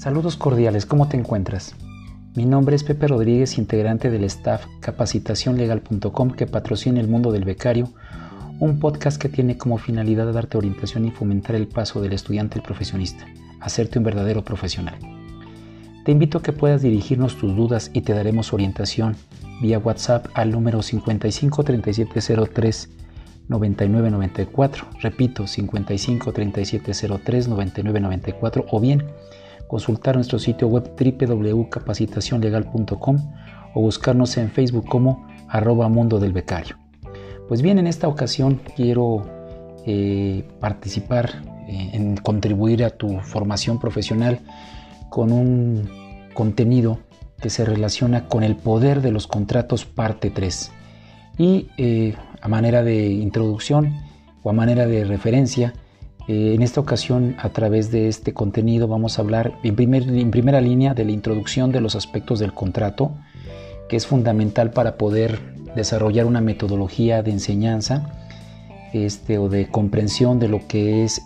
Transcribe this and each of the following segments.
Saludos cordiales, ¿cómo te encuentras? Mi nombre es Pepe Rodríguez, integrante del staff capacitacionlegal.com que patrocina el mundo del becario, un podcast que tiene como finalidad darte orientación y fomentar el paso del estudiante al profesionista, hacerte un verdadero profesional. Te invito a que puedas dirigirnos tus dudas y te daremos orientación vía WhatsApp al número 55 3703 9994, repito 55 3703 9994 o bien consultar nuestro sitio web www.capacitacionlegal.com o buscarnos en Facebook como arroba mundo del becario. Pues bien, en esta ocasión quiero eh, participar eh, en contribuir a tu formación profesional con un contenido que se relaciona con el poder de los contratos parte 3. Y eh, a manera de introducción o a manera de referencia, eh, en esta ocasión, a través de este contenido, vamos a hablar en, primera línea de la introducción de los aspectos del contrato, que es fundamental para poder desarrollar una metodología de enseñanza este, o de comprensión de lo que es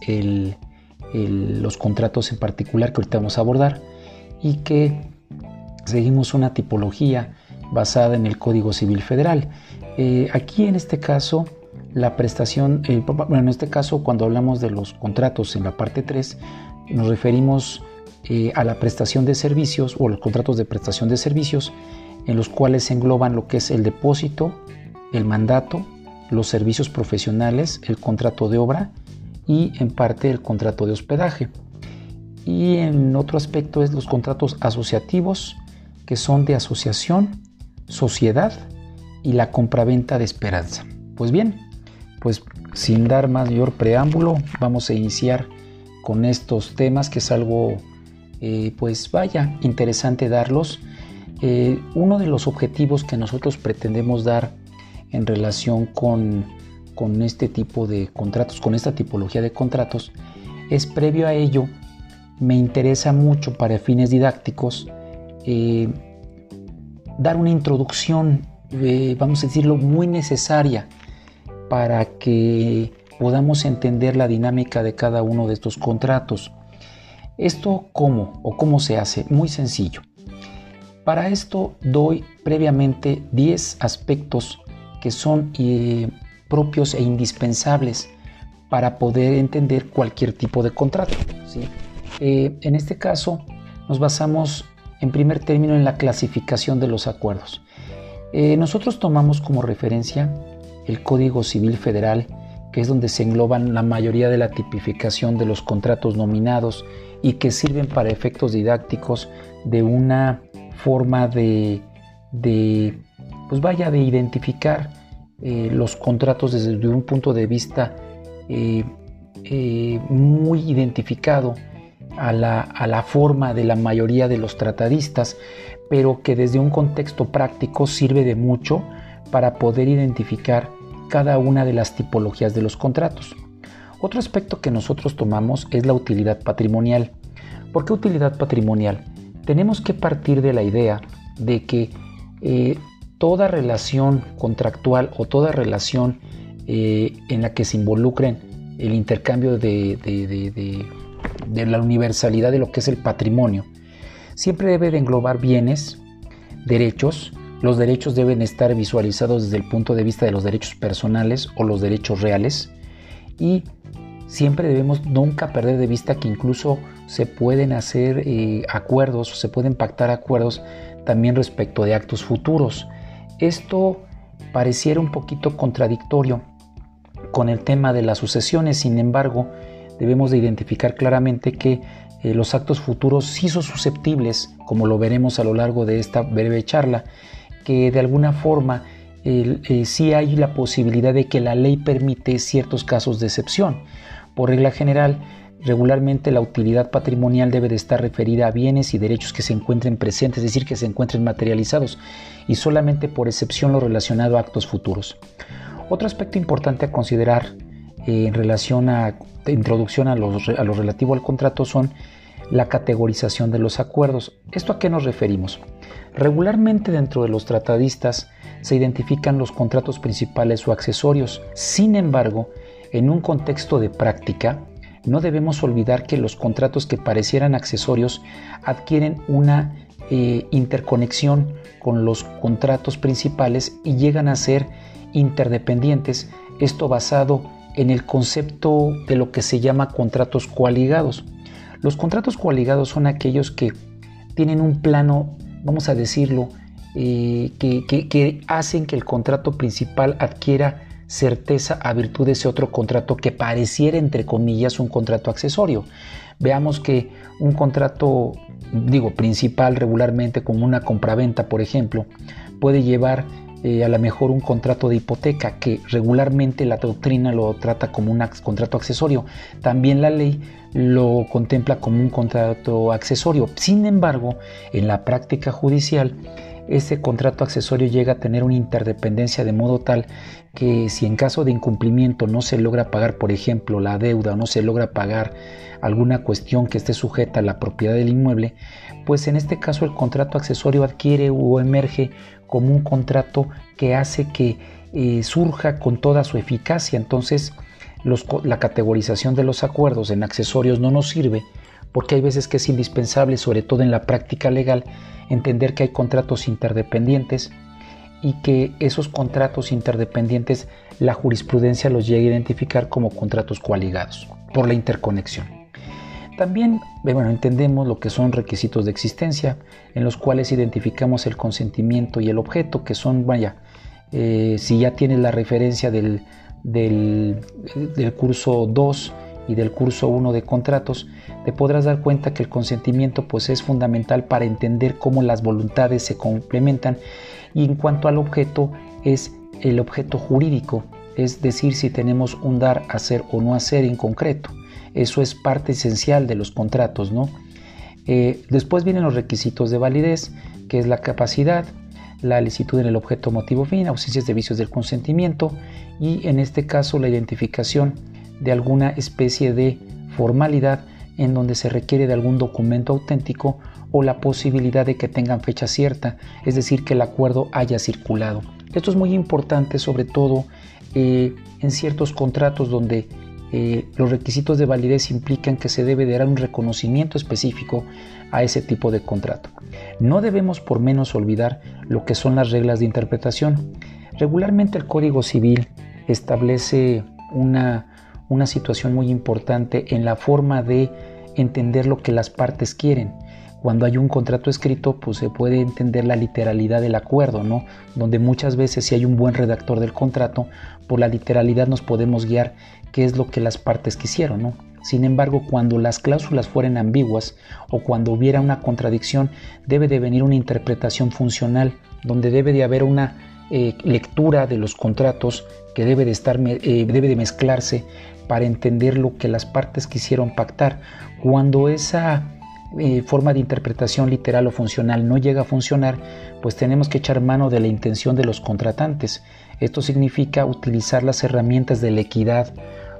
los contratos en particular que ahorita vamos a abordar y que seguimos una tipología basada en el Código Civil Federal. Eh, aquí en este caso la prestación, bueno, en este caso cuando hablamos de los contratos en la parte 3, nos referimos eh, a la prestación de servicios o los contratos de prestación de servicios en los cuales se engloban lo que es el depósito, el mandato, los servicios profesionales, el contrato de obra y en parte el contrato de hospedaje. Y en otro aspecto es los contratos asociativos que son de asociación, sociedad y la compraventa de esperanza. Pues bien, pues sin dar mayor preámbulo, vamos a iniciar con estos temas que es algo, eh, pues vaya, interesante darlos. Eh, uno de los objetivos que nosotros pretendemos dar en relación con, con este tipo de contratos, con esta tipología de contratos, es previo a ello, me interesa mucho para fines didácticos eh, dar una introducción, vamos a decirlo, muy necesaria para que podamos entender la dinámica de cada uno de estos contratos. ¿Esto cómo o cómo se hace? Muy sencillo. Para esto doy previamente 10 aspectos que son eh, propios e indispensables para poder entender cualquier tipo de contrato. Eh, en este caso nos basamos en primer término en la clasificación de los acuerdos. Eh, nosotros tomamos como referencia el Código Civil Federal, que es donde se engloban la mayoría de la tipificación de los contratos nominados y que sirven para efectos didácticos de una forma de, pues vaya, de identificar eh, los contratos desde un punto de vista eh, eh, muy identificado a la, a la forma de la mayoría de los tratadistas, pero que desde un contexto práctico sirve de mucho para poder identificar cada una de las tipologías de los contratos. Otro aspecto que nosotros tomamos es la utilidad patrimonial. ¿Por qué utilidad patrimonial? Tenemos que partir de la idea de que eh, toda relación contractual o toda relación eh, en la que se involucren el intercambio de, de la universalidad de lo que es el patrimonio, siempre debe de englobar bienes, derechos, los derechos deben estar visualizados desde el punto de vista de los derechos personales o los derechos reales y siempre debemos nunca perder de vista que incluso se pueden hacer eh, acuerdos se pueden pactar acuerdos también respecto de actos futuros. Esto pareciera un poquito contradictorio con el tema de las sucesiones, sin embargo, debemos de identificar claramente que eh, los actos futuros sí son susceptibles, como lo veremos a lo largo de esta breve charla, que de alguna forma eh, sí hay la posibilidad de que la ley permite ciertos casos de excepción. Por regla general, regularmente la utilidad patrimonial debe de estar referida a bienes y derechos que se encuentren presentes, es decir, que se encuentren materializados, y solamente por excepción lo relacionado a actos futuros. Otro aspecto importante a considerar eh, en relación a introducción a lo relativo al contrato son la categorización de los acuerdos. ¿Esto a qué nos referimos? Regularmente dentro de los tratadistas se identifican los contratos principales o accesorios. Sin embargo, en un contexto de práctica, no debemos olvidar que los contratos que parecieran accesorios adquieren una eh, interconexión con los contratos principales y llegan a ser interdependientes, esto basado en el concepto de lo que se llama contratos coaligados. Los contratos coaligados son aquellos que tienen un plano, vamos a decirlo, eh, que, hacen que el contrato principal adquiera certeza a virtud de ese otro contrato que pareciera, entre comillas, un contrato accesorio. Veamos que un contrato, digo, principal regularmente como una compraventa, por ejemplo, puede llevar eh, a lo mejor un contrato de hipoteca que regularmente la doctrina lo trata como un contrato accesorio. También la ley lo contempla como un contrato accesorio. Sin embargo, en la práctica judicial, este contrato accesorio llega a tener una interdependencia de modo tal que si en caso de incumplimiento no se logra pagar, por ejemplo, la deuda o no se logra pagar alguna cuestión que esté sujeta a la propiedad del inmueble, pues en este caso el contrato accesorio adquiere o emerge como un contrato que hace que eh, surja con toda su eficacia. Entonces, la categorización de los acuerdos en accesorios no nos sirve porque hay veces que es indispensable, sobre todo en la práctica legal, entender que hay contratos interdependientes y que esos contratos interdependientes la jurisprudencia los llega a identificar como contratos coaligados por la interconexión. También bueno, entendemos lo que son requisitos de existencia, en los cuales identificamos el consentimiento y el objeto, que son, vaya, eh, si ya tienes la referencia del, del, del curso 2 y del curso 1 de contratos, te podrás dar cuenta que el consentimiento pues es fundamental para entender cómo las voluntades se complementan y en cuanto al objeto es el objeto jurídico, es decir, si tenemos un dar, hacer o no hacer en concreto. Eso es parte esencial de los contratos, ¿no? Eh, después vienen los requisitos de validez, que es la capacidad, la licitud en el objeto motivo fin, ausencias de vicios del consentimiento y en este caso la identificación de alguna especie de formalidad en donde se requiere de algún documento auténtico o la posibilidad de que tengan fecha cierta, es decir, que el acuerdo haya circulado. Esto es muy importante sobre todo eh, en ciertos contratos donde eh, los requisitos de validez implican que se debe dar un reconocimiento específico a ese tipo de contrato. No debemos por menos olvidar lo que son las reglas de interpretación. Regularmente el Código Civil establece una una situación muy importante en la forma de entender lo que las partes quieren. Cuando hay un contrato escrito, pues se puede entender la literalidad del acuerdo, ¿no? Donde muchas veces si hay un buen redactor del contrato, por la literalidad nos podemos guiar qué es lo que las partes quisieron, ¿no? Sin embargo, cuando las cláusulas fueren ambiguas o cuando hubiera una contradicción, debe de venir una interpretación funcional, donde debe de haber una eh, lectura de los contratos que debe de, estar, eh, debe de mezclarse para entender lo que las partes quisieron pactar. Cuando esa eh, forma de interpretación literal o funcional no llega a funcionar, pues tenemos que echar mano de la intención de los contratantes. Esto significa utilizar las herramientas de la equidad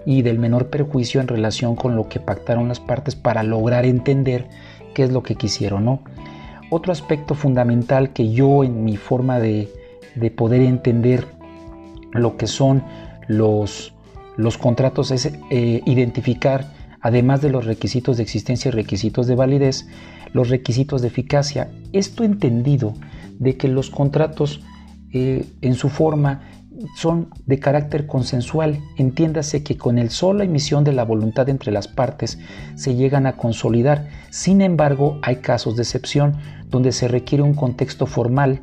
y del menor perjuicio en relación con lo que pactaron las partes para lograr entender qué es lo que quisieron, ¿no? Otro aspecto fundamental que yo en mi forma de, de poder entender lo que son los los contratos es eh, identificar, además de los requisitos de existencia y requisitos de validez, los requisitos de eficacia. Esto entendido de que los contratos eh, en su forma son de carácter consensual. Entiéndase que con el sola emisión de la voluntad entre las partes se llegan a consolidar. Sin embargo, hay casos de excepción donde se requiere un contexto formal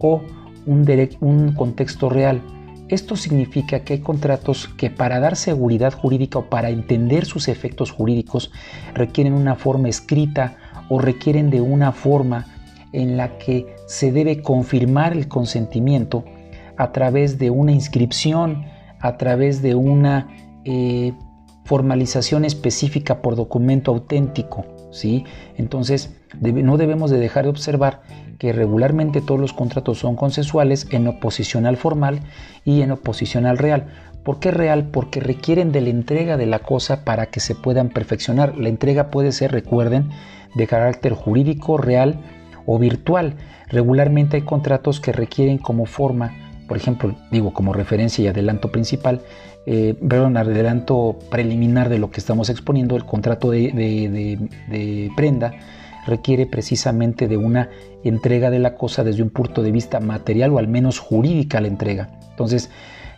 o un, un contexto real esto significa que hay contratos que para dar seguridad jurídica o para entender sus efectos jurídicos requieren una forma escrita o requieren de una forma en la que se debe confirmar el consentimiento a través de una inscripción, a través de una eh, formalización específica por documento auténtico. Entonces, no debemos de dejar de observar que regularmente todos los contratos son consensuales en oposición al formal y en oposición al real. ¿Por qué real? Porque requieren de la entrega de la cosa para que se puedan perfeccionar. La entrega puede ser, recuerden, de carácter jurídico, real o virtual. Regularmente hay contratos que requieren como forma por ejemplo, digo como referencia y adelanto principal, eh, un adelanto preliminar de lo que estamos exponiendo, el contrato de, prenda requiere precisamente de una entrega de la cosa desde un punto de vista material o al menos jurídica la entrega. Entonces,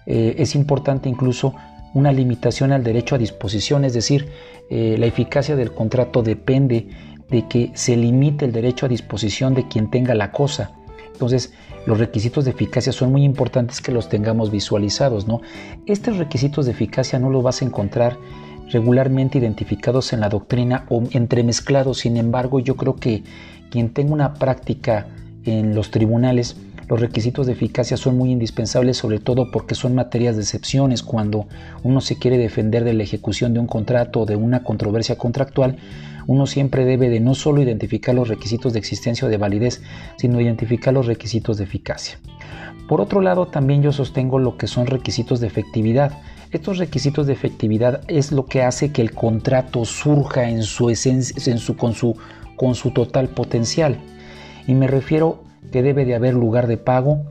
eh, es importante incluso una limitación al derecho a disposición, es decir, eh, la eficacia del contrato depende de que se limite el derecho a disposición de quien tenga la cosa. Entonces, los requisitos de eficacia son muy importantes que los tengamos visualizados, ¿no? Estos requisitos de eficacia no los vas a encontrar regularmente identificados en la doctrina o entremezclados. Sin embargo, yo creo que quien tenga una práctica en los tribunales, los requisitos de eficacia son muy indispensables, sobre todo porque son materias de excepciones. Cuando uno se quiere defender de la ejecución de un contrato o de una controversia contractual, uno siempre debe de no solo identificar los requisitos de existencia o de validez, sino identificar los requisitos de eficacia. Por otro lado, también yo sostengo lo que son requisitos de efectividad. Estos requisitos de efectividad es lo que hace que el contrato surja en su esencia, en su, con, su, con su total potencial. Y me refiero que debe de haber lugar de pago,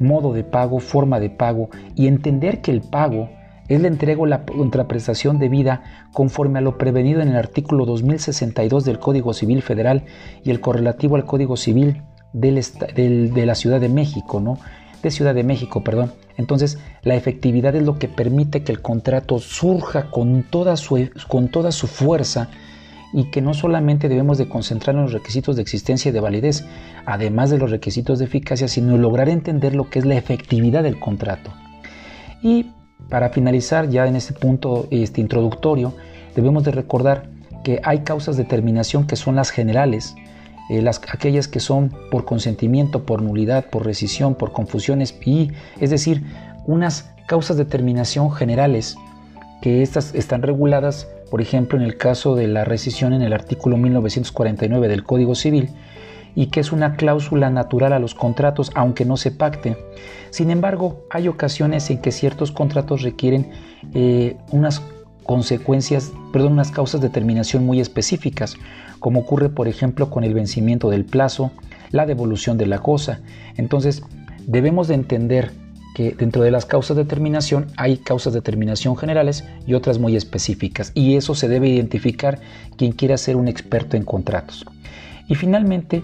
modo de pago, forma de pago y entender que el pago es la entrega o la contraprestación debida conforme a lo prevenido en el artículo 2062 del Código Civil Federal y el correlativo al Código Civil de la Ciudad de México, ¿no? De Ciudad de México, perdón. Entonces, la efectividad es lo que permite que el contrato surja con toda su, con toda su fuerza y que no solamente debemos de concentrar en los requisitos de existencia y de validez, además de los requisitos de eficacia, sino lograr entender lo que es la efectividad del contrato. Y para finalizar, ya en este punto este, introductorio, debemos de recordar que hay causas de terminación que son las generales, eh, las, aquellas que son por consentimiento, por nulidad, por rescisión, por confusiones, y es decir, unas causas de terminación generales que estas están reguladas, por ejemplo, en el caso de la rescisión en el artículo 1949 del Código Civil, y que es una cláusula natural a los contratos aunque no se pacte. Sin embargo, hay ocasiones en que ciertos contratos requieren eh, unas consecuencias, perdón, unas causas de terminación muy específicas, como ocurre por ejemplo con el vencimiento del plazo, la devolución de la cosa. Entonces, debemos de entender que dentro de las causas de terminación hay causas de terminación generales y otras muy específicas, y eso se debe identificar quien quiera ser un experto en contratos. Y finalmente,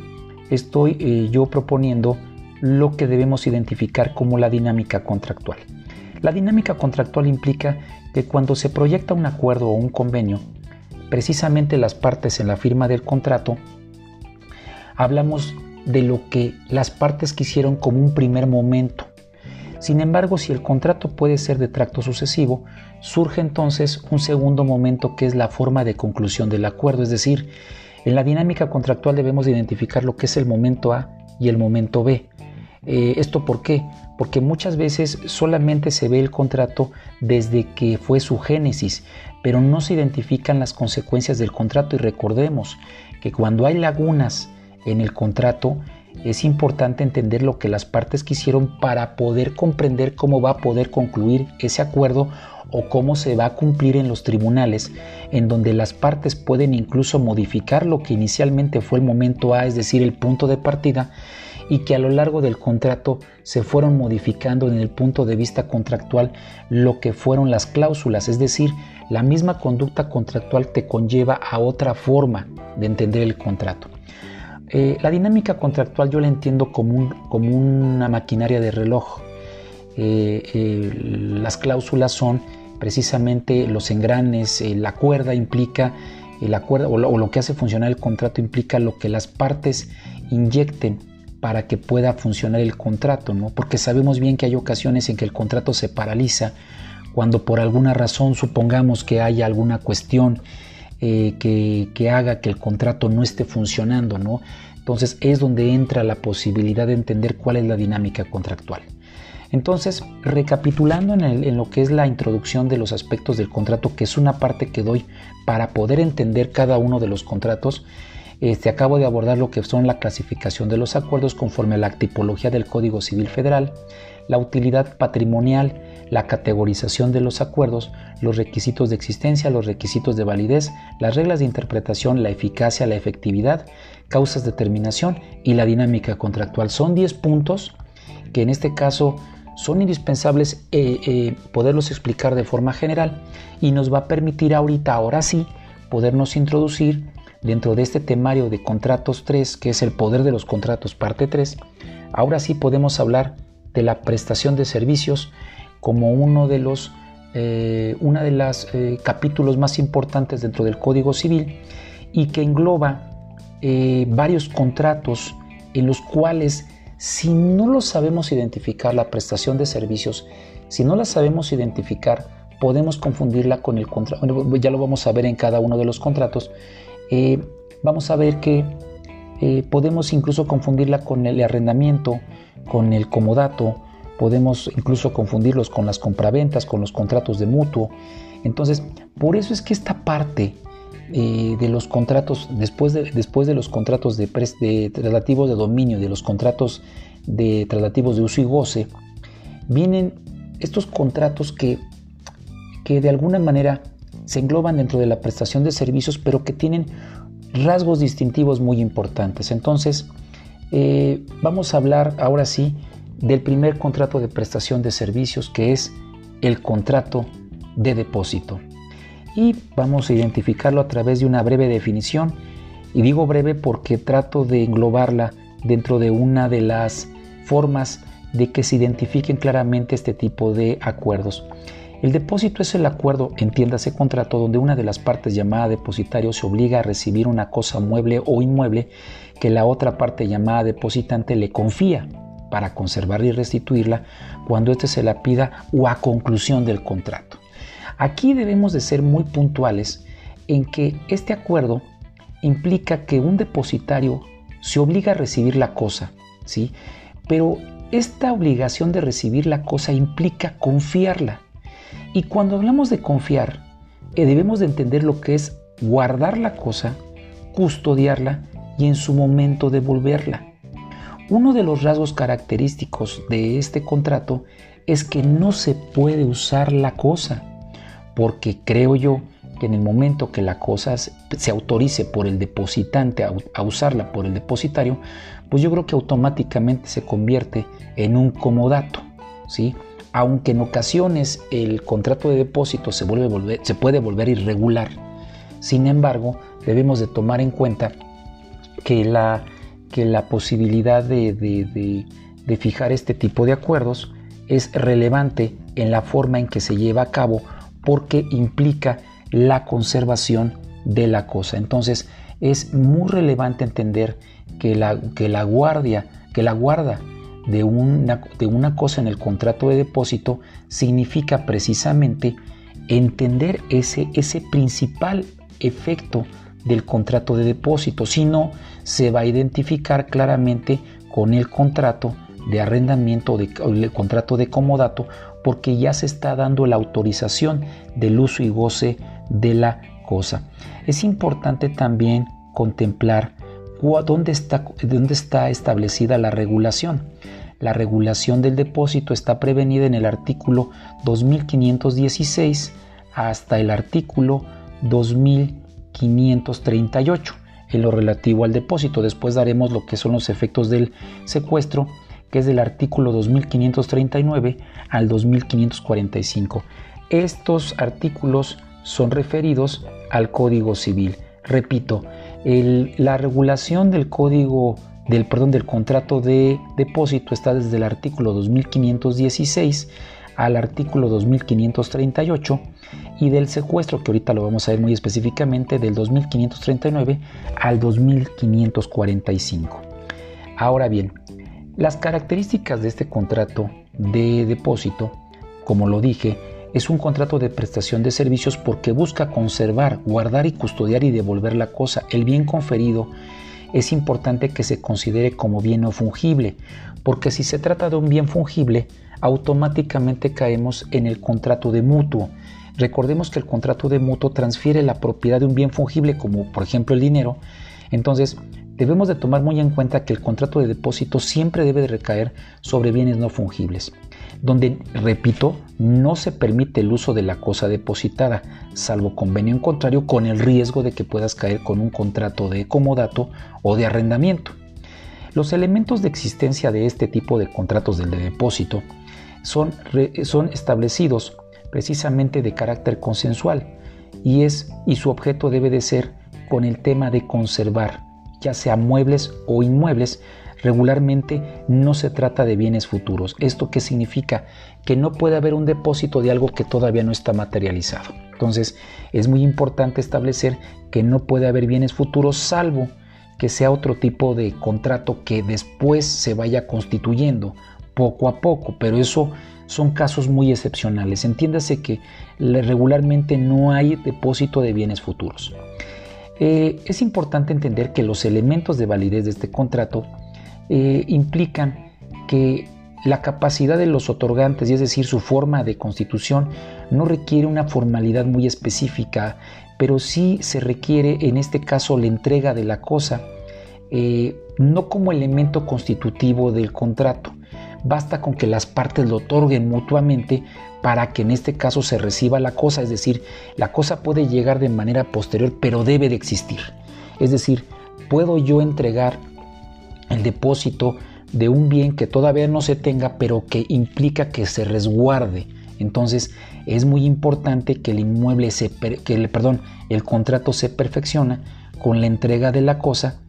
estoy eh, yo proponiendo lo que debemos identificar como la dinámica contractual. La dinámica contractual implica que cuando se proyecta un acuerdo o un convenio, precisamente las partes en la firma del contrato, hablamos de lo que las partes quisieron como un primer momento. Sin embargo, si el contrato puede ser de tracto sucesivo, surge entonces un segundo momento que es la forma de conclusión del acuerdo, es decir, en la dinámica contractual debemos identificar lo que es el momento A y el momento B. Eh, ¿Esto por qué? Porque muchas veces solamente se ve el contrato desde que fue su génesis, pero no se identifican las consecuencias del contrato y recordemos que cuando hay lagunas en el contrato, es importante entender lo que las partes quisieron para poder comprender cómo va a poder concluir ese acuerdo o cómo se va a cumplir en los tribunales, en donde las partes pueden incluso modificar lo que inicialmente fue el momento A, es decir, el punto de partida, y que a lo largo del contrato se fueron modificando en el punto de vista contractual lo que fueron las cláusulas, es decir, la misma conducta contractual te conlleva a otra forma de entender el contrato. Eh, la dinámica contractual yo la entiendo como, como una maquinaria de reloj. Eh, eh, las cláusulas son precisamente los engranes, eh, la cuerda implica, o lo, que hace funcionar el contrato implica lo que las partes inyecten para que pueda funcionar el contrato, ¿no? Porque sabemos bien que hay ocasiones en que el contrato se paraliza cuando por alguna razón supongamos que haya alguna cuestión que, que, haga que el contrato no esté funcionando, ¿no? Entonces es donde entra la posibilidad de entender cuál es la dinámica contractual. Entonces, recapitulando en, lo que es la introducción de los aspectos del contrato, que es una parte que doy para poder entender cada uno de los contratos, este, acabo de abordar lo que son la clasificación de los acuerdos conforme a la tipología del Código Civil Federal, la utilidad patrimonial, la categorización de los acuerdos, los requisitos de existencia, los requisitos de validez, las reglas de interpretación, la eficacia, la efectividad, causas de terminación y la dinámica contractual. Son 10 puntos que en este caso son indispensables eh, eh, poderlos explicar de forma general y nos va a permitir ahorita, ahora sí, podernos introducir dentro de este temario de contratos 3, que es el poder de los contratos parte 3, ahora sí podemos hablar de la prestación de servicios como uno de los eh, una de eh, capítulos más importantes dentro del Código Civil y que engloba varios contratos en los cuales si no lo sabemos identificar la prestación de servicios, si no la sabemos identificar, podemos confundirla con el contrato. ya lo vamos a ver en cada uno de los contratos. vamos a ver que podemos incluso confundirla con el arrendamiento, con el comodato, podemos incluso confundirlos con las compraventas, con los contratos de mutuo. Entonces, por eso es que esta parte eh, de los contratos, después de, después de los contratos de, de de dominio, de los contratos de traslativos de uso y goce, vienen estos contratos que, que de alguna manera se engloban dentro de la prestación de servicios, pero que tienen rasgos distintivos muy importantes. Entonces, eh, vamos a hablar ahora sí del primer contrato de prestación de servicios que es el contrato de depósito. Y vamos a identificarlo a través de una breve definición. Y digo breve porque trato de englobarla dentro de una de las formas de que se identifiquen claramente este tipo de acuerdos. El depósito es el acuerdo, entiéndase contrato, donde una de las partes llamada depositario se obliga a recibir una cosa mueble o inmueble que la otra parte llamada depositante le confía para conservarla y restituirla cuando éste se la pida o a conclusión del contrato. Aquí debemos de ser muy puntuales en que este acuerdo implica que un depositario se obliga a recibir la cosa, ¿sí? Pero esta obligación de recibir la cosa implica confiarla. Y cuando hablamos de confiar, eh, debemos de entender lo que es guardar la cosa, custodiarla y en su momento devolverla. Uno de los rasgos característicos de este contrato es que no se puede usar la cosa, porque creo yo que en el momento que la cosa se autorice por el depositante a, usarla por el depositario, pues yo creo que automáticamente se convierte en un comodato, ¿sí? Aunque en ocasiones el contrato de depósito se, puede volver irregular, sin embargo, debemos de tomar en cuenta que la que la posibilidad de, fijar este tipo de acuerdos es relevante en la forma en que se lleva a cabo porque implica la conservación de la cosa. Entonces es muy relevante entender que la, que la guardia, que la guarda de una, de una cosa en el contrato de depósito significa precisamente entender ese, ese principal efecto del contrato de depósito, sino se va a identificar claramente con el contrato de arrendamiento o el contrato de comodato porque ya se está dando la autorización del uso y goce de la cosa. Es importante también contemplar dónde está, dónde está establecida la regulación. La regulación del depósito está prevenida en el artículo 2516 hasta el artículo 2000 538 en lo relativo al depósito. Después daremos lo que son los efectos del secuestro, que es del artículo 2539 al 2545. Estos artículos son referidos al Código Civil. Repito, la regulación del código del perdón del contrato de depósito está desde el artículo 2516 al artículo 2538 y del secuestro, que ahorita lo vamos a ver muy específicamente, del 2539 al 2545. Ahora bien, las características de este contrato de depósito, como lo dije, es un contrato de prestación de servicios porque busca conservar, guardar y custodiar y devolver la cosa. El bien conferido es importante que se considere como bien no fungible, porque si se trata de un bien fungible, automáticamente caemos en el contrato de mutuo. Recordemos que el contrato de mutuo transfiere la propiedad de un bien fungible como por ejemplo el dinero. Entonces debemos de tomar muy en cuenta que el contrato de depósito siempre debe de recaer sobre bienes no fungibles, donde, repito, no se permite el uso de la cosa depositada, salvo convenio en contrario con el riesgo de que puedas caer con un contrato de comodato o de arrendamiento. Los elementos de existencia de este tipo de contratos del de depósito son, son establecidos precisamente de carácter consensual y, es, y su objeto debe de ser con el tema de conservar, ya sea muebles o inmuebles, regularmente no se trata de bienes futuros. ¿Esto qué significa? Que no puede haber un depósito de algo que todavía no está materializado. Entonces es muy importante establecer que no puede haber bienes futuros salvo que sea otro tipo de contrato que después se vaya constituyendo poco a poco, pero eso son casos muy excepcionales. Entiéndase que regularmente no hay depósito de bienes futuros. Eh, es importante entender que los elementos de validez de este contrato eh, implican que la capacidad de los otorgantes, y es decir, su forma de constitución, no requiere una formalidad muy específica, pero sí se requiere en este caso la entrega de la cosa, eh, no como elemento constitutivo del contrato. Basta con que las partes lo otorguen mutuamente para que en este caso se reciba la cosa, es decir, la cosa puede llegar de manera posterior, pero debe de existir. Es decir, puedo yo entregar el depósito de un bien que todavía no se tenga, pero que implica que se resguarde. Entonces es muy importante que el inmueble se, que el, perdón, el contrato se perfecciona con la entrega de la cosa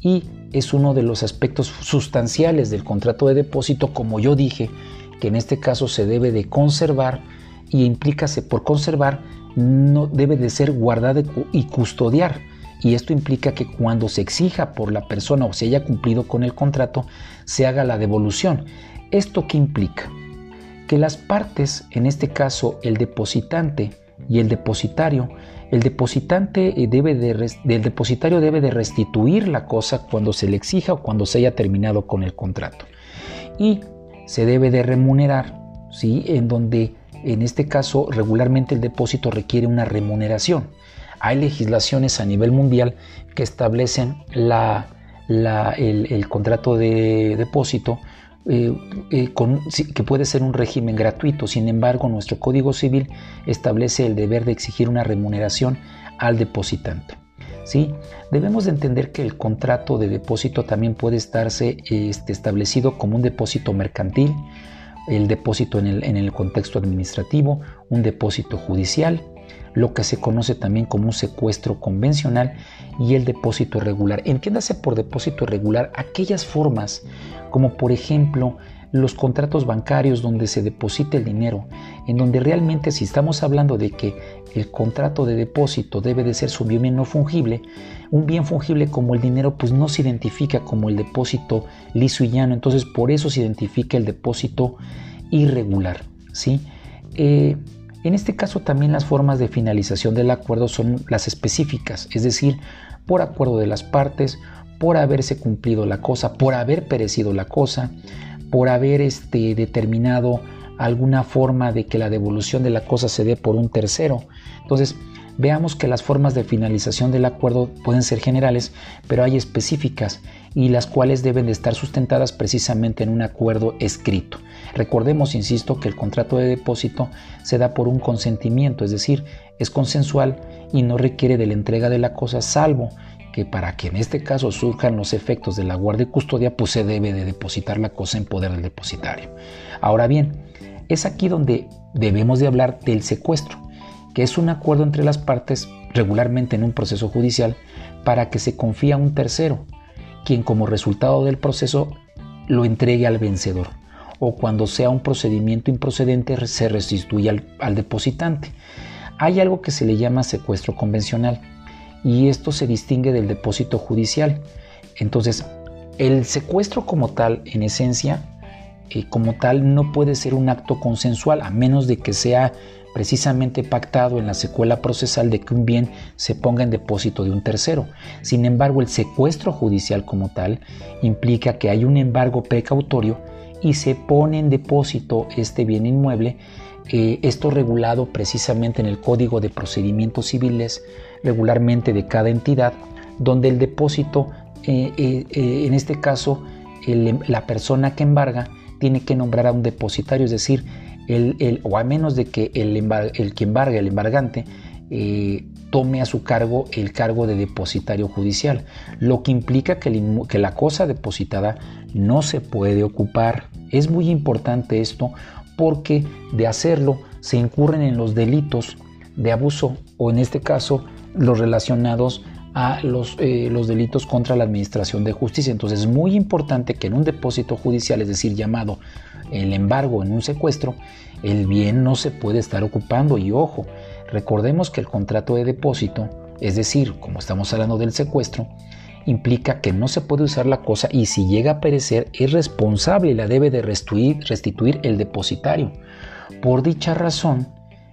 y es uno de los aspectos sustanciales del contrato de depósito, como yo dije, que en este caso se debe de conservar y implícase por conservar no debe de ser guardado y custodiar y esto implica que cuando se exija por la persona o se haya cumplido con el contrato, se haga la devolución. ¿Esto qué implica? Que las partes, en este caso el depositante y el depositario, el depositante eh, debe de, depositario debe de restituir la cosa cuando se le exija o cuando se haya terminado con el contrato. Y se debe de remunerar, ¿sí? En donde en este caso regularmente el depósito requiere una remuneración. Hay legislaciones a nivel mundial que establecen el, contrato de depósito eh, eh, que puede ser un régimen gratuito. Sin embargo, nuestro Código Civil establece el deber de exigir una remuneración al depositante. ¿Sí? Debemos de entender que el contrato de depósito también puede estarse este, establecido como un depósito mercantil, el depósito en el, en el contexto administrativo, un depósito judicial, lo que se conoce también como un secuestro convencional y el depósito irregular. Entiéndase por depósito irregular aquellas formas como por ejemplo los contratos bancarios donde se deposita el dinero, en donde realmente si estamos hablando de que el contrato de depósito debe de ser su bien no fungible, un bien fungible como el dinero pues no se identifica como el depósito liso y llano, entonces por eso se identifica el depósito irregular, ¿sí? Eh, en este caso también las formas de finalización del acuerdo son las específicas, es decir, por acuerdo de las partes, por haberse cumplido la cosa, por haber perecido la cosa, por haber este, determinado alguna forma de que la devolución de la cosa se dé por un tercero. Entonces, veamos que las formas de finalización del acuerdo pueden ser generales, pero hay específicas y las cuales deben de estar sustentadas precisamente en un acuerdo escrito. Recordemos, insisto, que el contrato de depósito se da por un consentimiento, es decir, es consensual y no requiere de la entrega de la cosa, salvo para que en este caso surjan los efectos de la guardia y custodia, pues se debe de depositar la cosa en poder del depositario. Ahora bien, es aquí donde debemos de hablar del secuestro, que es un acuerdo entre las partes regularmente en un proceso judicial para que se confía a un tercero, quien como resultado del proceso lo entregue al vencedor o cuando sea un procedimiento improcedente se restituye al, al depositante. Hay algo que se le llama secuestro convencional y esto se distingue del depósito judicial. Entonces, el secuestro como tal, en esencia, eh, como tal, no puede ser un acto consensual a menos de que sea precisamente pactado en la secuela procesal de que un bien se ponga en depósito de un tercero. Sin embargo, el secuestro judicial como tal implica que hay un embargo precautorio y se pone en depósito este bien inmueble, eh, esto regulado precisamente en el Código de Procedimientos Civiles, regularmente de cada entidad, donde el depósito, eh, eh, en este caso, la persona que embarga tiene que nombrar a un depositario, es decir, el, o a menos de que el, el que embarga, el embargante, tome a su cargo el cargo de depositario judicial, lo que implica que, la cosa depositada no se puede ocupar. Es muy importante esto porque de hacerlo se incurren en los delitos de abuso o en este caso los relacionados a los, eh, los, delitos contra la administración de justicia. Entonces es muy importante que en un depósito judicial, es decir, llamado el embargo en un secuestro, el bien no se puede estar ocupando. Y ojo, recordemos que el contrato de depósito, es decir, como estamos hablando del secuestro, implica que no se puede usar la cosa y si llega a perecer es responsable y la debe de restituir, restituir el depositario. Por dicha razón,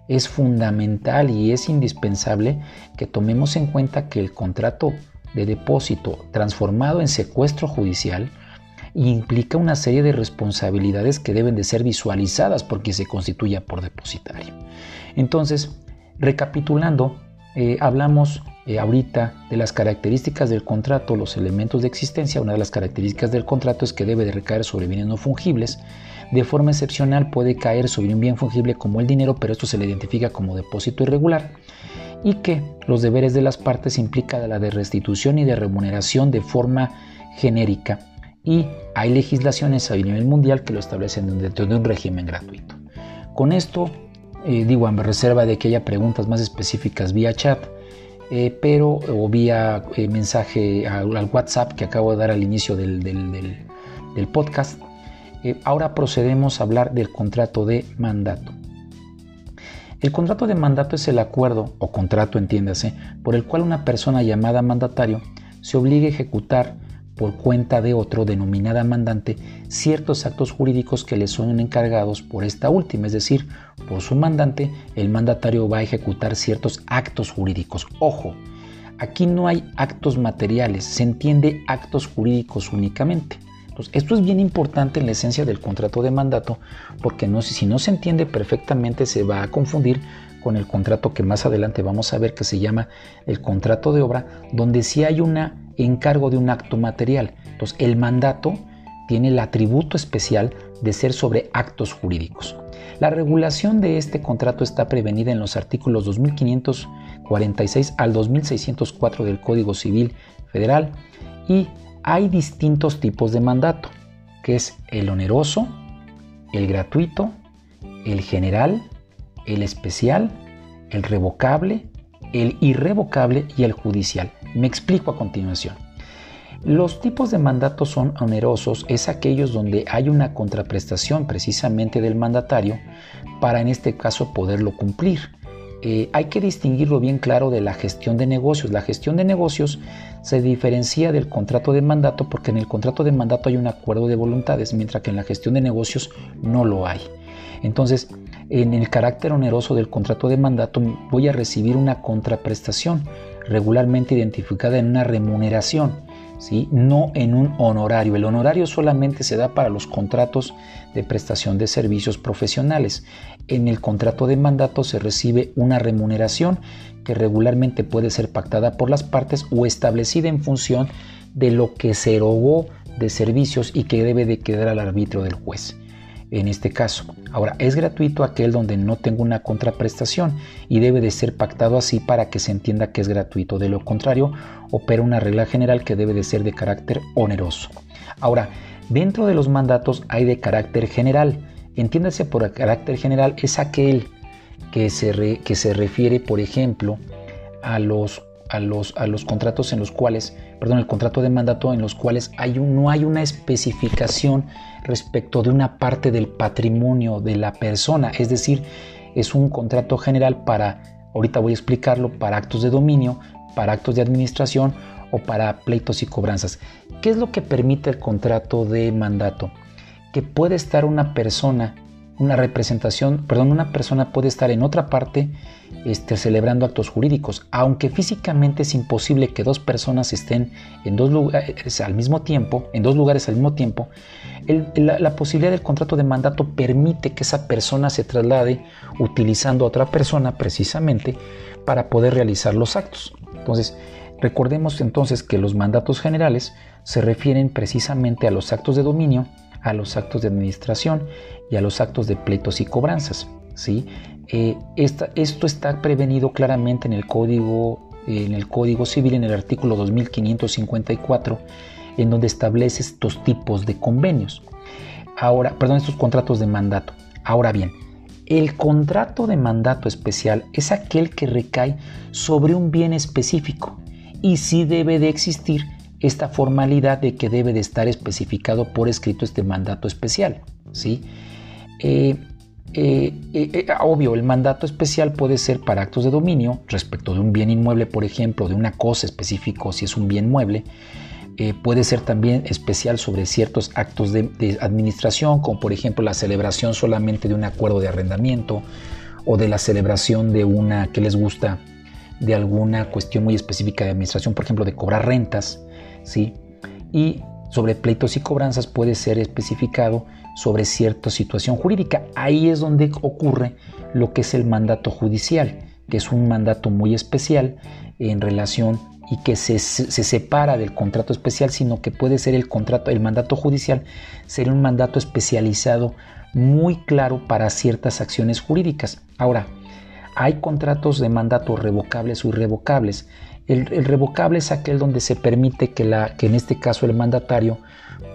es fundamental y es indispensable que tomemos en cuenta que el contrato de depósito transformado en secuestro judicial implica una serie de responsabilidades que deben de ser visualizadas por quien se constituya por depositario. Entonces, recapitulando, eh, hablamos eh, ahorita de las características del contrato, los elementos de existencia. Una de las características del contrato es que debe de recaer sobre bienes no fungibles. De forma excepcional puede caer sobre un bien fungible como el dinero, pero esto se le identifica como depósito irregular. Y que los deberes de las partes implican la de restitución y de remuneración de forma genérica. Y hay legislaciones a nivel mundial que lo establecen dentro de un régimen gratuito. Con esto, eh, digo, en reserva de que haya preguntas más específicas vía chat, eh, pero o vía eh, mensaje al, WhatsApp que acabo de dar al inicio del, podcast. Eh, ahora procedemos a hablar del contrato de mandato. El contrato de mandato es el acuerdo, o contrato entiéndase, por el cual una persona llamada mandatario se obliga a ejecutar por cuenta de otro denominada mandante ciertos actos jurídicos que le son encargados por esta última, es decir, por su mandante, el mandatario va a ejecutar ciertos actos jurídicos. Ojo, aquí no hay actos materiales, se entiende actos jurídicos únicamente. Esto es bien importante en la esencia del contrato de mandato porque si no se entiende perfectamente se va a confundir con el contrato que más adelante vamos a ver que se llama el contrato de obra, donde sí hay una encargo de un acto material. Entonces, el mandato tiene el atributo especial de ser sobre actos jurídicos. La regulación de este contrato está prevenida en los artículos 2546 al 2604 del Código Civil Federal y hay distintos tipos de mandato, que es el oneroso, el gratuito, el general, el especial, el revocable, el irrevocable y el judicial. Me explico a continuación. Los tipos de mandatos son onerosos, es aquellos donde hay una contraprestación precisamente del mandatario para en este caso poderlo cumplir. Eh, hay que distinguirlo bien claro de la gestión de negocios. La gestión de negocios se diferencia del contrato de mandato porque en el contrato de mandato hay un acuerdo de voluntades, mientras que en la gestión de negocios no lo hay. Entonces, en el carácter oneroso del contrato de mandato voy a recibir una contraprestación regularmente identificada en una remuneración, no en un honorario. El honorario solamente se da para los contratos de prestación de servicios profesionales. En el contrato de mandato se recibe una remuneración que regularmente puede ser pactada por las partes o establecida en función de lo que se erogó de servicios y que debe de quedar al arbitrio del juez en este caso. Ahora, es gratuito aquel donde no tengo una contraprestación y debe de ser pactado así para que se entienda que es gratuito. De lo contrario, opera una regla general que debe de ser de carácter oneroso. Ahora, dentro de los mandatos hay de carácter general. Entiéndase por carácter general es aquel que se, que se refiere, por ejemplo, a los a los, a los contratos en los cuales, perdón, el contrato de mandato en los cuales hay no hay una especificación respecto de una parte del patrimonio de la persona, es decir, es un contrato general para, ahorita voy a explicarlo, para actos de dominio, para actos de administración o para pleitos y cobranzas. ¿Qué es lo que permite el contrato de mandato? Que puede estar una persona una representación, perdón, una persona puede estar en otra parte este, celebrando actos jurídicos, aunque físicamente es imposible que dos personas estén en dos lugares al mismo tiempo, en dos lugares al mismo tiempo, la, la, posibilidad del contrato de mandato permite que esa persona se traslade utilizando a otra persona precisamente para poder realizar los actos. Entonces, recordemos entonces que los mandatos generales se refieren precisamente a los actos de dominio, a los actos de administración y a los actos de pleitos y cobranzas. ¿sí? Eh, esto está prevenido claramente en el, código, en el Código Civil, en el artículo 2554, en donde establece estos tipos de convenios. Ahora, perdón, estos contratos de mandato. Ahora bien, el contrato de mandato especial es aquel que recae sobre un bien específico y sí debe de existir esta formalidad de que debe de estar especificado por escrito este mandato especial. ¿sí? Eh, eh, eh, obvio, el mandato especial puede ser para actos de dominio respecto de un bien inmueble, por ejemplo, de una cosa específica, si es un bien mueble. puede ser también especial sobre ciertos actos de, de, administración, como por ejemplo la celebración solamente de un acuerdo de arrendamiento o de la celebración de una que les gusta de alguna cuestión muy específica de administración, por ejemplo, de cobrar rentas, ¿sí? Y sobre pleitos y cobranzas puede ser especificado sobre cierta situación jurídica. Ahí es donde ocurre lo que es el mandato judicial, que es un mandato muy especial en relación y que se, separa del contrato especial, sino que puede ser el contrato, el mandato judicial, sería un mandato especializado muy claro para ciertas acciones jurídicas. Ahora, hay contratos de mandato revocables o irrevocables. El, revocable es aquel donde se permite que, la, que en este caso el mandatario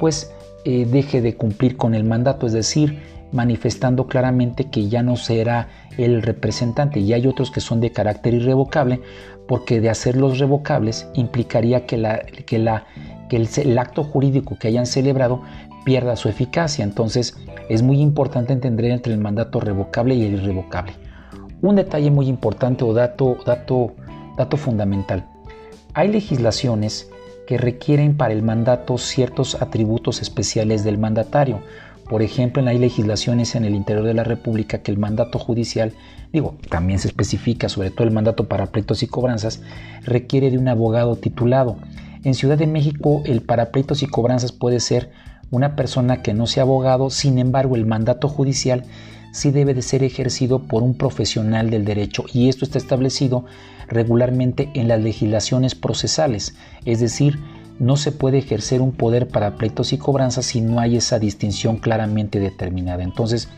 pues eh, deje de cumplir con el mandato, es decir, manifestando claramente que ya no será el representante. Y hay otros que son de carácter irrevocable, porque de hacerlos revocables implicaría que, la, que, la, que el, el acto jurídico que hayan celebrado pierda su eficacia. Entonces es muy importante entender entre el mandato revocable y el irrevocable. Un detalle muy importante o dato, dato Dato fundamental. Hay legislaciones que requieren para el mandato ciertos atributos especiales del mandatario. Por ejemplo, hay legislaciones en el interior de la República que el mandato judicial, digo, también se especifica, sobre todo el mandato para pleitos y cobranzas, requiere de un abogado titulado. En Ciudad de México, el para pleitos y cobranzas puede ser una persona que no sea abogado, sin embargo, el mandato judicial sí debe de ser ejercido por un profesional del derecho y esto está establecido regularmente en las legislaciones procesales, es decir, no se puede ejercer un poder para pleitos y cobranzas si no hay esa distinción claramente determinada. Entonces,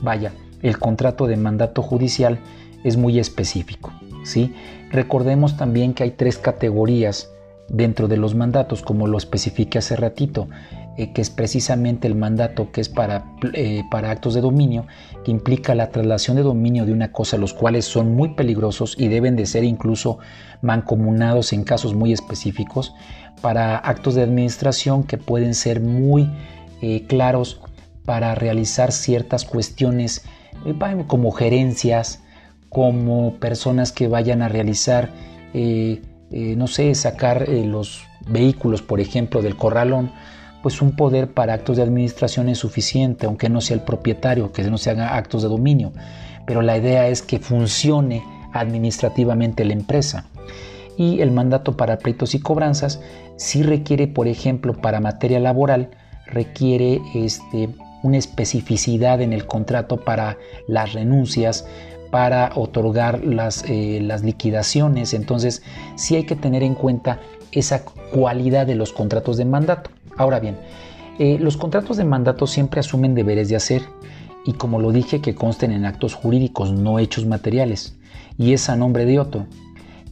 vaya, el contrato de mandato judicial es muy específico. ¿sí? Recordemos también que hay tres categorías dentro de los mandatos, como lo especifique hace ratito. Eh, que es precisamente el mandato que es para, eh, para actos de dominio, que implica la traslación de dominio de una cosa, los cuales son muy peligrosos y deben de ser incluso mancomunados en casos muy específicos, para actos de administración que pueden ser muy eh, claros para realizar ciertas cuestiones como gerencias, como personas que vayan a realizar, no sé, sacar los vehículos, por ejemplo, del corralón, pues un poder para actos de administración es suficiente, aunque no sea el propietario, que no se haga actos de dominio. Pero la idea es que funcione administrativamente la empresa. Y el mandato para pleitos y cobranzas sí requiere, por ejemplo, para materia laboral, requiere este, una especificidad en el contrato para las renuncias, para otorgar las, eh, las liquidaciones. Entonces, sí hay que tener en cuenta esa cualidad de los contratos de mandato. Ahora bien, eh, los contratos de mandato siempre asumen deberes de hacer y como lo dije que consten en actos jurídicos, no hechos materiales, y es a nombre de otro.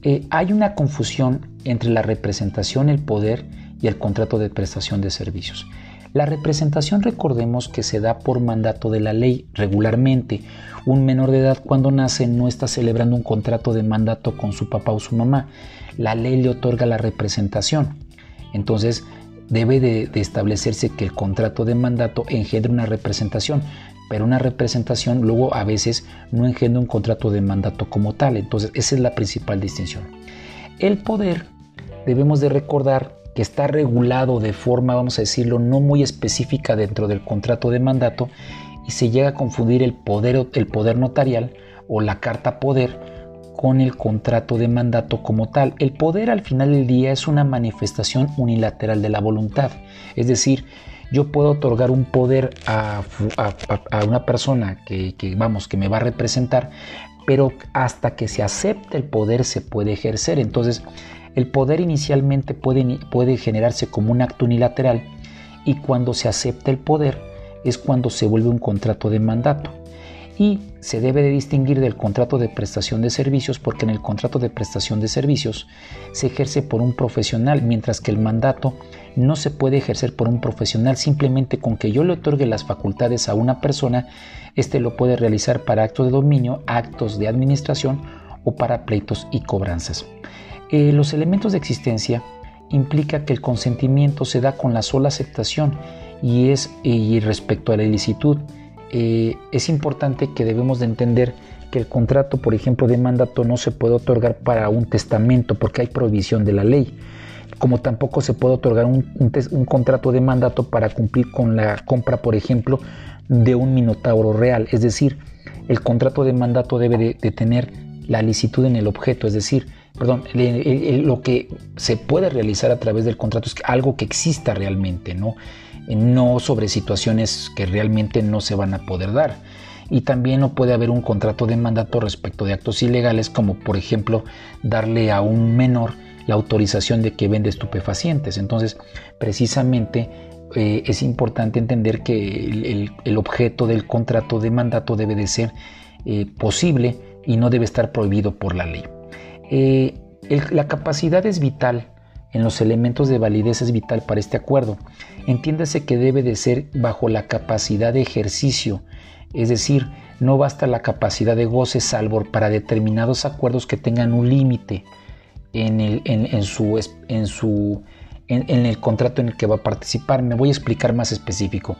Eh, hay una confusión entre la representación, el poder y el contrato de prestación de servicios. La representación recordemos que se da por mandato de la ley regularmente. Un menor de edad cuando nace no está celebrando un contrato de mandato con su papá o su mamá. La ley le otorga la representación. Entonces, debe de, establecerse que el contrato de mandato engendra una representación, pero una representación luego a veces no engendra un contrato de mandato como tal. Entonces, esa es la principal distinción. El poder, debemos de recordar que está regulado de forma, vamos a decirlo, no muy específica dentro del contrato de mandato y se llega a confundir el poder, el poder notarial o la carta poder con el contrato de mandato como tal. El poder al final del día es una manifestación unilateral de la voluntad. Es decir, yo puedo otorgar un poder a, una persona que, vamos, que me va a representar, pero hasta que se acepte el poder se puede ejercer. Entonces, el poder inicialmente puede, puede generarse como un acto unilateral y cuando se acepta el poder es cuando se vuelve un contrato de mandato y se debe de distinguir del contrato de prestación de servicios porque en el contrato de prestación de servicios se ejerce por un profesional, mientras que el mandato no se puede ejercer por un profesional simplemente con que yo le otorgue las facultades a una persona, éste lo puede realizar para actos de dominio, actos de administración o para pleitos y cobranzas. Eh, los elementos de existencia implica que el consentimiento se da con la sola aceptación y es y respecto a la ilicitud eh, es importante que debemos de entender que el contrato, por ejemplo, de mandato no se puede otorgar para un testamento porque hay prohibición de la ley, como tampoco se puede otorgar un, contrato de mandato para cumplir con la compra, por ejemplo, de un minotauro real. Es decir, el contrato de mandato debe de, tener la licitud en el objeto, es decir, perdón, lo que se puede realizar a través del contrato es algo que exista realmente, ¿no? No sobre situaciones que realmente no se van a poder dar. Y también no puede haber un contrato de mandato respecto de actos ilegales, como por ejemplo darle a un menor la autorización de que vende estupefacientes. Entonces, precisamente eh, es importante entender que el, objeto del contrato de mandato debe de ser eh, posible y no debe estar prohibido por la ley. Eh, la capacidad es vital en los elementos de validez es vital para este acuerdo. Entiéndase que debe de ser bajo la capacidad de ejercicio, es decir, no basta la capacidad de goce salvo para determinados acuerdos que tengan un límite en el, en, su, en, su, en, el contrato en el que va a participar. Me voy a explicar más específico.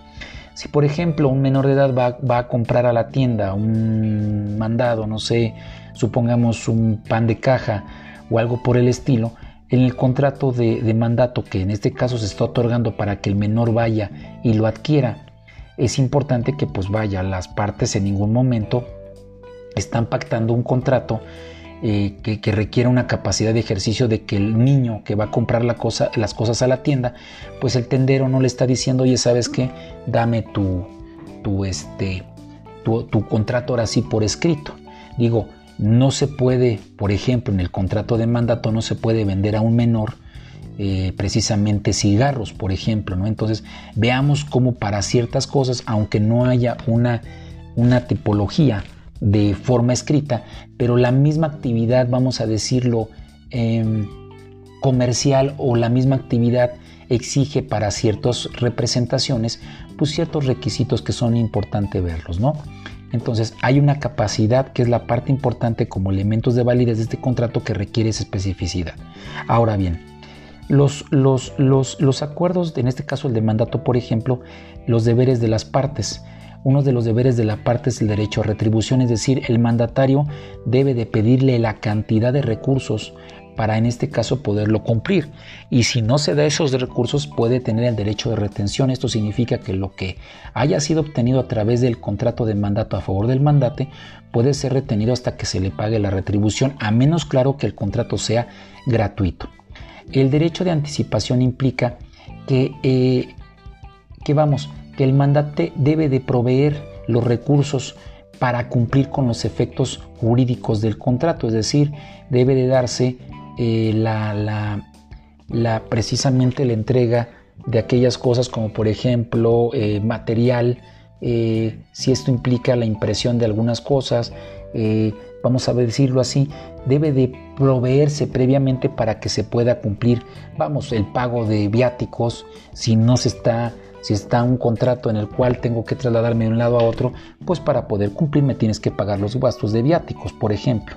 Si por ejemplo un menor de edad va, va a comprar a la tienda un mandado, no sé, supongamos un pan de caja o algo por el estilo, el contrato de, mandato que en este caso se está otorgando para que el menor vaya y lo adquiera, es importante que pues vaya, las partes en ningún momento están pactando un contrato eh, que, requiera una capacidad de ejercicio de que el niño que va a comprar las cosas a la tienda, pues el tendero no le está diciendo, oye, ¿sabes qué? Dame tu, tu, este, tu, tu contrato ahora sí por escrito. Digo, no se puede, por ejemplo, en el contrato de mandato no se puede vender a un menor eh, precisamente cigarros, por ejemplo, ¿no? Entonces, veamos cómo para ciertas cosas, aunque no haya una, una tipología de forma escrita, pero la misma actividad, vamos a decirlo, em, comercial o la misma actividad exige para ciertas representaciones, pues ciertos requisitos que son importantes verlos, ¿no? Entonces hay una capacidad que es la parte importante como elementos de validez de este contrato que requiere esa especificidad. Ahora bien, los, los, los, acuerdos, en este caso el de mandato, por ejemplo, los deberes de las partes. Uno de los deberes de la parte es el derecho a retribución, es decir, el mandatario debe de pedirle la cantidad de recursos para en este caso poderlo cumplir. Y si no se da esos recursos puede tener el derecho de retención. Esto significa que lo que haya sido obtenido a través del contrato de mandato a favor del mandate puede ser retenido hasta que se le pague la retribución, a menos claro que el contrato sea gratuito. El derecho de anticipación implica que, eh, que vamos, que el mandate debe de proveer los recursos para cumplir con los efectos jurídicos del contrato, es decir, debe de darse eh, la, la, precisamente la entrega de aquellas cosas como por ejemplo eh, material, eh, si esto implica la impresión de algunas cosas, vamos a decirlo así, debe de proveerse previamente para que se pueda cumplir, vamos, el pago de viáticos, si no se está, si está un contrato en el cual tengo que trasladarme de un lado a otro, pues para poder cumplir me tienes que pagar los gastos de viáticos, por ejemplo.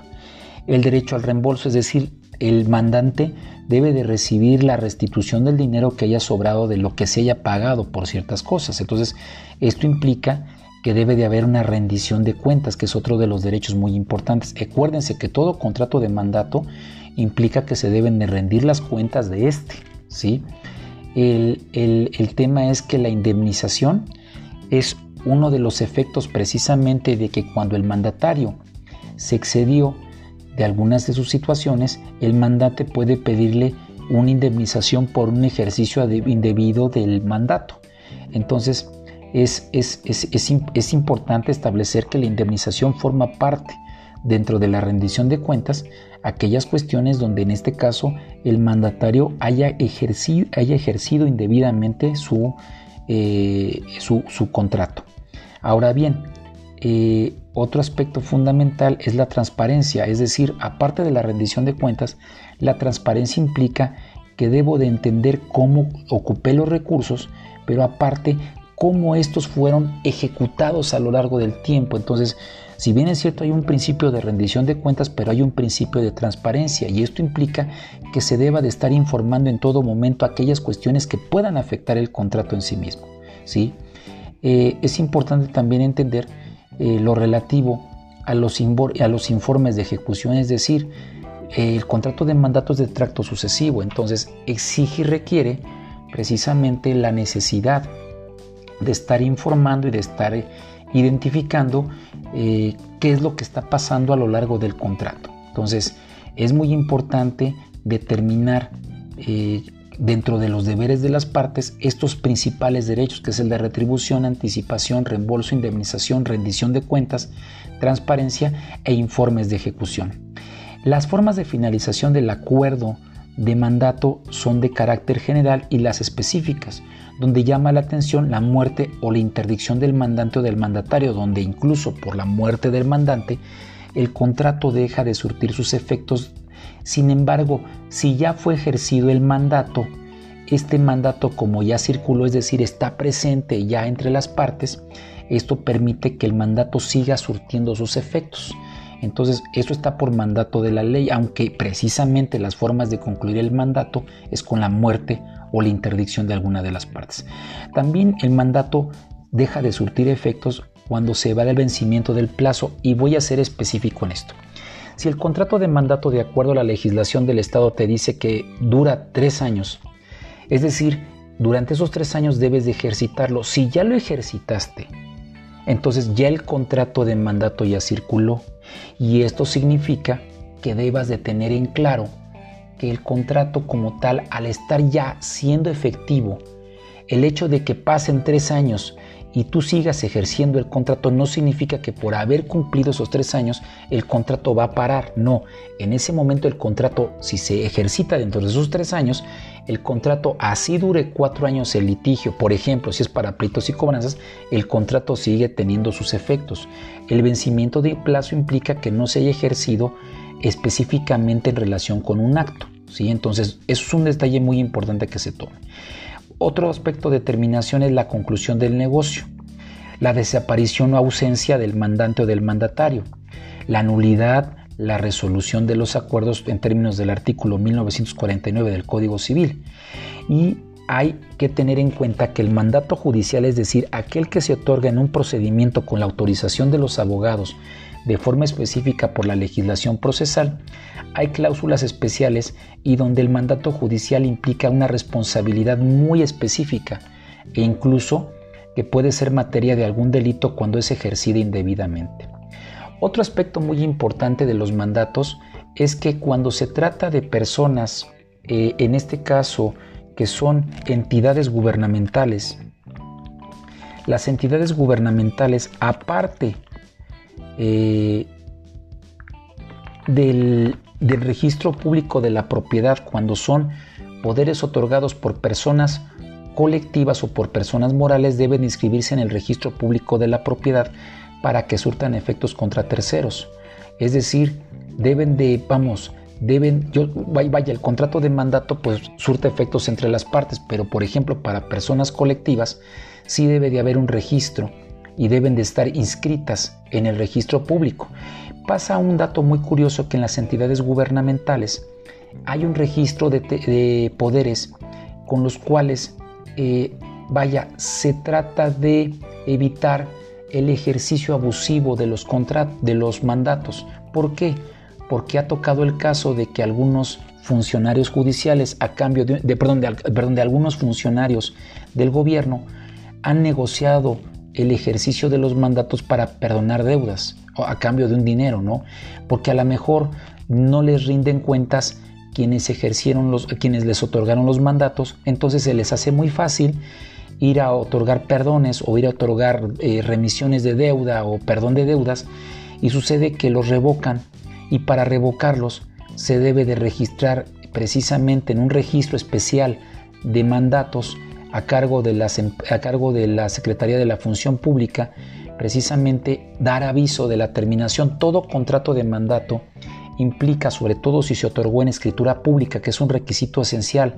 El derecho al reembolso, es decir, el mandante debe de recibir la restitución del dinero que haya sobrado de lo que se haya pagado por ciertas cosas. Entonces, esto implica que debe de haber una rendición de cuentas, que es otro de los derechos muy importantes. Acuérdense que todo contrato de mandato implica que se deben de rendir las cuentas de este. ¿sí? El, el tema es que la indemnización es uno de los efectos precisamente de que cuando el mandatario se excedió de algunas de sus situaciones, el mandate puede pedirle una indemnización por un ejercicio indebido del mandato. Entonces, es, es, es, importante establecer que la indemnización forma parte dentro de la rendición de cuentas aquellas cuestiones donde en este caso el mandatario haya ejercido, haya ejercido indebidamente su, eh, su, su contrato. Ahora bien, eh, otro aspecto fundamental es la transparencia, es decir, aparte de la rendición de cuentas, la transparencia implica que debo de entender cómo ocupé los recursos, pero aparte cómo estos fueron ejecutados a lo largo del tiempo. Entonces, si bien es cierto, hay un principio de rendición de cuentas, pero hay un principio de transparencia y esto implica que se deba de estar informando en todo momento aquellas cuestiones que puedan afectar el contrato en sí mismo. ¿sí? Eh, es importante también entender eh, lo relativo a los, informes de ejecución, es decir, el contrato de mandato es de tracto sucesivo, entonces exige y requiere precisamente la necesidad de estar informando y de estar identificando eh, qué es lo que está pasando a lo largo del contrato. Entonces, es muy importante determinar eh, dentro de los deberes de las partes estos principales derechos, que es el de retribución, anticipación, reembolso, indemnización, rendición de cuentas, transparencia e informes de ejecución. Las formas de finalización del acuerdo de mandato son de carácter general y las específicas donde llama la atención la muerte o la interdicción del mandante o del mandatario, donde incluso por la muerte del mandante el contrato deja de surtir sus efectos. Sin embargo, si ya fue ejercido el mandato, este mandato como ya circuló, es decir, está presente ya entre las partes, esto permite que el mandato siga surtiendo sus efectos. Entonces, esto está por mandato de la ley, aunque precisamente las formas de concluir el mandato es con la muerte o la interdicción de alguna de las partes. También el mandato deja de surtir efectos cuando se va del vencimiento del plazo y voy a ser específico en esto. Si el contrato de mandato de acuerdo a la legislación del Estado te dice que dura tres años, es decir, durante esos tres años debes de ejercitarlo. Si ya lo ejercitaste, entonces ya el contrato de mandato ya circuló y esto significa que debas de tener en claro que el contrato como tal, al estar ya siendo efectivo, el hecho de que pasen tres años y tú sigas ejerciendo el contrato no significa que por haber cumplido esos tres años el contrato va a parar. No, en ese momento el contrato, si se ejercita dentro de esos tres años, el contrato así dure cuatro años el litigio, por ejemplo, si es para pleitos y cobranzas, el contrato sigue teniendo sus efectos. El vencimiento de plazo implica que no se haya ejercido específicamente en relación con un acto. ¿sí? Entonces, eso es un detalle muy importante que se tome. Otro aspecto de terminación es la conclusión del negocio, la desaparición o ausencia del mandante o del mandatario, la nulidad, la resolución de los acuerdos en términos del artículo 1949 del Código Civil. Y hay que tener en cuenta que el mandato judicial, es decir, aquel que se otorga en un procedimiento con la autorización de los abogados de forma específica por la legislación procesal, hay cláusulas especiales y donde el mandato judicial implica una responsabilidad muy específica e incluso que puede ser materia de algún delito cuando es ejercida indebidamente. Otro aspecto muy importante de los mandatos es que cuando se trata de personas, eh, en este caso que son entidades gubernamentales, las entidades gubernamentales, aparte eh, del, registro público de la propiedad cuando son poderes otorgados por personas colectivas o por personas morales deben inscribirse en el registro público de la propiedad para que surtan efectos contra terceros. Es decir, deben de, vamos, deben, yo, vaya, el contrato de mandato pues surta efectos entre las partes, pero por ejemplo para personas colectivas sí debe de haber un registro y deben de estar inscritas en el registro público. Pasa un dato muy curioso que en las entidades gubernamentales hay un registro de, poderes con los cuales, eh, vaya, se trata de evitar el ejercicio abusivo de los, de los mandatos. ¿Por qué? Porque ha tocado el caso de que algunos funcionarios judiciales, a cambio de, perdón, de, perdón, de algunos funcionarios del gobierno, han negociado el ejercicio de los mandatos para perdonar deudas a cambio de un dinero, ¿no? Porque a lo mejor no les rinden cuentas quienes ejercieron los, quienes les otorgaron los mandatos, entonces se les hace muy fácil ir a otorgar perdones o ir a otorgar eh, remisiones de deuda o perdón de deudas y sucede que los revocan y para revocarlos se debe de registrar precisamente en un registro especial de mandatos a cargo de, em, a cargo de la Secretaría de la Función Pública precisamente dar aviso de la terminación. Todo contrato de mandato implica, sobre todo si se otorgó en escritura pública, que es un requisito esencial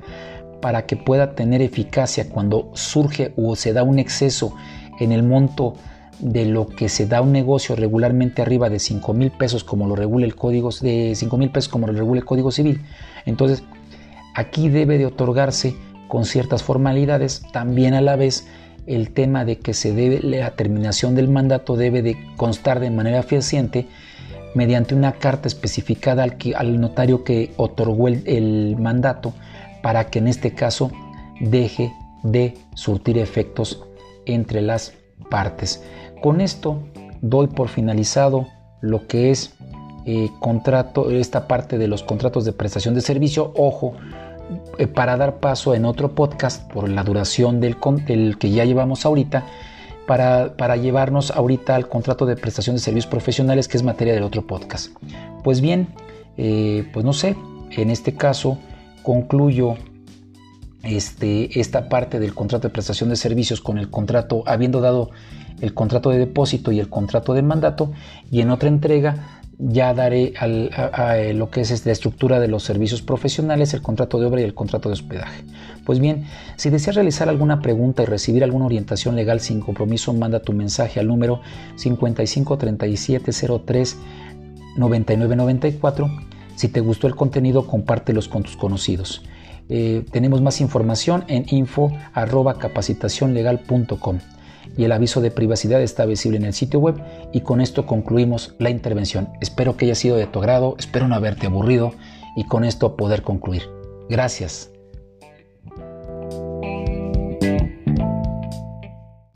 para que pueda tener eficacia cuando surge o se da un exceso en el monto de lo que se da un negocio regularmente arriba de 5 mil pesos como lo regula el código de 5 mil pesos como lo regula el código civil entonces aquí debe de otorgarse con ciertas formalidades también a la vez el tema de que se debe la terminación del mandato debe de constar de manera fehaciente mediante una carta especificada al, al notario que otorgó el, mandato para que en este caso deje de surtir efectos entre las partes. Con esto doy por finalizado lo que es eh, contrato, esta parte de los contratos de prestación de servicio. Ojo, para dar paso en otro podcast por la duración del, que ya llevamos ahorita, para, para, llevarnos ahorita al contrato de prestación de servicios profesionales, que es materia del otro podcast. Pues bien, eh, pues no sé, en este caso concluyo este, esta parte del contrato de prestación de servicios con el contrato, habiendo dado el contrato de depósito y el contrato de mandato, y en otra entrega ya daré a, lo que es la estructura de los servicios profesionales, el contrato de obra y el contrato de hospedaje. Pues bien, si deseas realizar alguna pregunta y recibir alguna orientación legal sin compromiso, manda tu mensaje al número 553703 9994. Si te gustó el contenido, compártelos con tus conocidos. Eh, tenemos más información en info y el aviso de privacidad está visible en el sitio web y con esto concluimos la intervención. Espero que haya sido de tu agrado, espero no haberte aburrido y con esto poder concluir. Gracias.